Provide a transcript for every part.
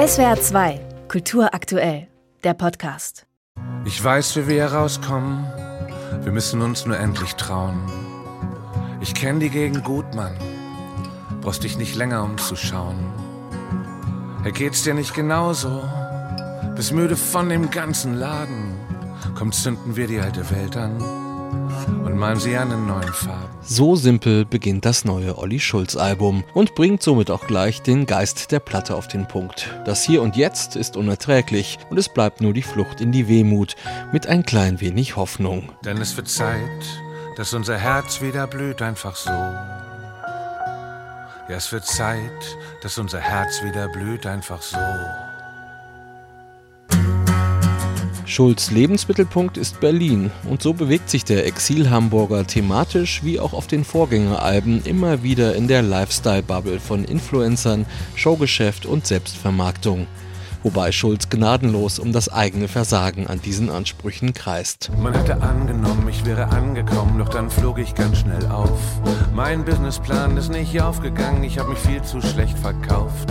SWR 2, Kultur aktuell, der Podcast. Ich weiß, wie wir herauskommen. Wir müssen uns nur endlich trauen. Ich kenn die Gegend gut, Mann. Brauchst dich nicht länger umzuschauen. Hey, geht's dir nicht genauso? Bist müde von dem ganzen Laden. Komm, zünden wir die alte Welt an und malen sie an in neuen Farben. So simpel beginnt das neue Olli Schulz Album und bringt somit auch gleich den Geist der Platte auf den Punkt. Das Hier und Jetzt ist unerträglich und es bleibt nur die Flucht in die Wehmut mit ein klein wenig Hoffnung. Denn es wird Zeit, dass unser Herz wieder blüht, einfach so. Ja, es wird Zeit, dass unser Herz wieder blüht, einfach so. Schulz Lebensmittelpunkt ist Berlin und so bewegt sich der Exil-Hamburger thematisch wie auch auf den Vorgängeralben immer wieder in der Lifestyle-Bubble von Influencern, Showgeschäft und Selbstvermarktung wobei Schulz gnadenlos um das eigene Versagen an diesen Ansprüchen kreist. Man hatte angenommen, ich wäre angekommen, doch dann flog ich ganz schnell auf. Mein Businessplan ist nicht aufgegangen, ich habe mich viel zu schlecht verkauft.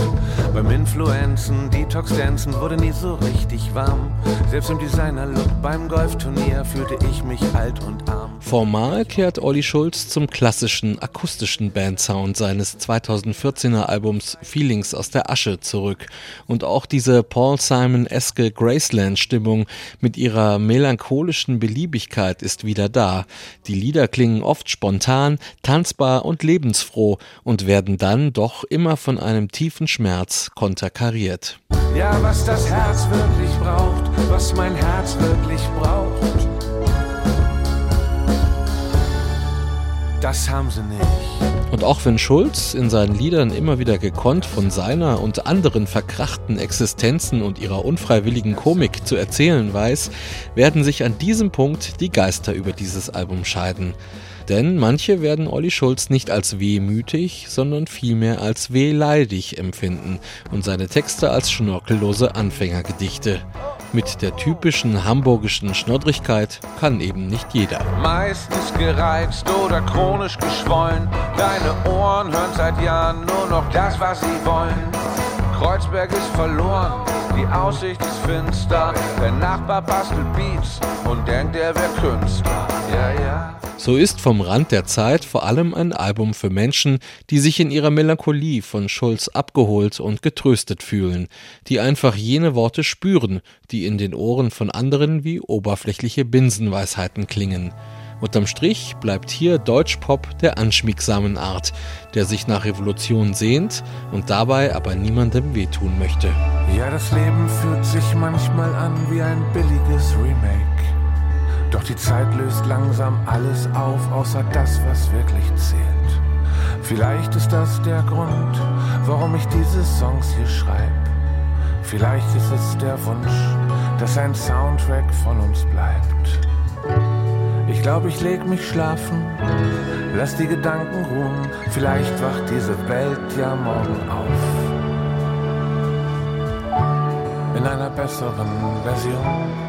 Beim Influenzen, Detox-Dancen wurde nie so richtig warm. Selbst im Designer-Look beim Golfturnier fühlte ich mich alt und arm. Formal kehrt Olli Schulz zum klassischen akustischen Bandsound seines 2014er Albums Feelings aus der Asche zurück. Und auch diese Paul Simon-eske Graceland-Stimmung mit ihrer melancholischen Beliebigkeit ist wieder da. Die Lieder klingen oft spontan, tanzbar und lebensfroh und werden dann doch immer von einem tiefen Schmerz konterkariert. Ja, was das Herz wirklich braucht, was mein Herz wirklich braucht Das haben sie nicht. Und auch wenn Schulz in seinen Liedern immer wieder gekonnt von seiner und anderen verkrachten Existenzen und ihrer unfreiwilligen Komik zu erzählen weiß, werden sich an diesem Punkt die Geister über dieses Album scheiden. Denn manche werden Olli Schulz nicht als wehmütig, sondern vielmehr als wehleidig empfinden und seine Texte als schnörkellose Anfängergedichte. Mit der typischen hamburgischen Schnoddrigkeit kann eben nicht jeder. Meistens gereizt oder chronisch geschwollen. Deine Ohren hören seit Jahren nur noch das, was sie wollen. Kreuzberg ist verloren, die Aussicht ist finster. Der Nachbar bastelt Beats und denkt, er wäre Künstler. Ja, ja. So ist vom Rand der Zeit vor allem ein Album für Menschen, die sich in ihrer Melancholie von Schulz abgeholt und getröstet fühlen, die einfach jene Worte spüren, die in den Ohren von anderen wie oberflächliche Binsenweisheiten klingen. Unterm Strich bleibt hier Deutschpop der anschmiegsamen Art, der sich nach Revolution sehnt und dabei aber niemandem wehtun möchte. Ja, das Leben fühlt sich manchmal an wie ein billiges Remake. Doch die Zeit löst langsam alles auf, außer das, was wirklich zählt. Vielleicht ist das der Grund, warum ich diese Songs hier schreibe. Vielleicht ist es der Wunsch, dass ein Soundtrack von uns bleibt. Ich glaube, ich leg mich schlafen, lass die Gedanken ruhen. Vielleicht wacht diese Welt ja morgen auf. In einer besseren Version.